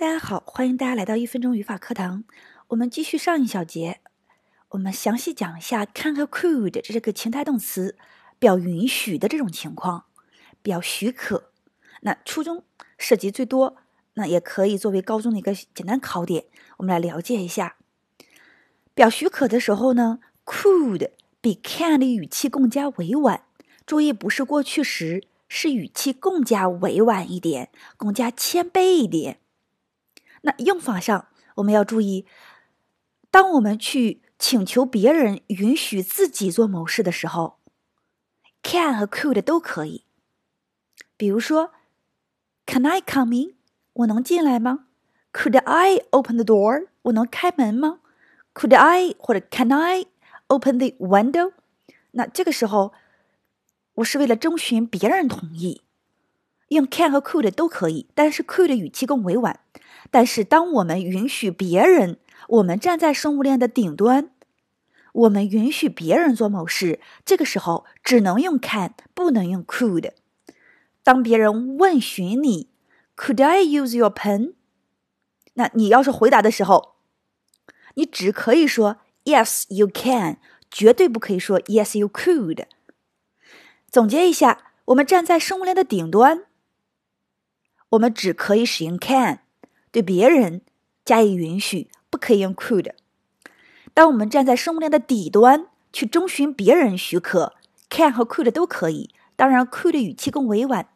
大家好，欢迎大家来到一分钟语法课堂。我们继续上一小节，我们详细讲一下 can 和 could 这是个情态动词，表允许的这种情况，表许可。那初中涉及最多，那也可以作为高中的一个简单考点。我们来了解一下，表许可的时候呢，could 比 can 的语气更加委婉。注意，不是过去时，是语气更加委婉一点，更加谦卑一点。那用法上，我们要注意，当我们去请求别人允许自己做某事的时候，can 和 could 都可以。比如说，Can I come in？我能进来吗？Could I open the door？我能开门吗？Could I 或者 Can I open the window？那这个时候，我是为了征询别人同意。用 can 和 could 都可以，但是 could 语气更委婉。但是当我们允许别人，我们站在生物链的顶端，我们允许别人做某事，这个时候只能用 can，不能用 could。当别人问询你 Could I use your pen？那你要是回答的时候，你只可以说 Yes, you can，绝对不可以说 Yes, you could。总结一下，我们站在生物链的顶端。我们只可以使用 can 对别人加以允许，不可以用 could。当我们站在生物链的底端去征询别人许可，can 和 could 都可以。当然，could 语气更委婉，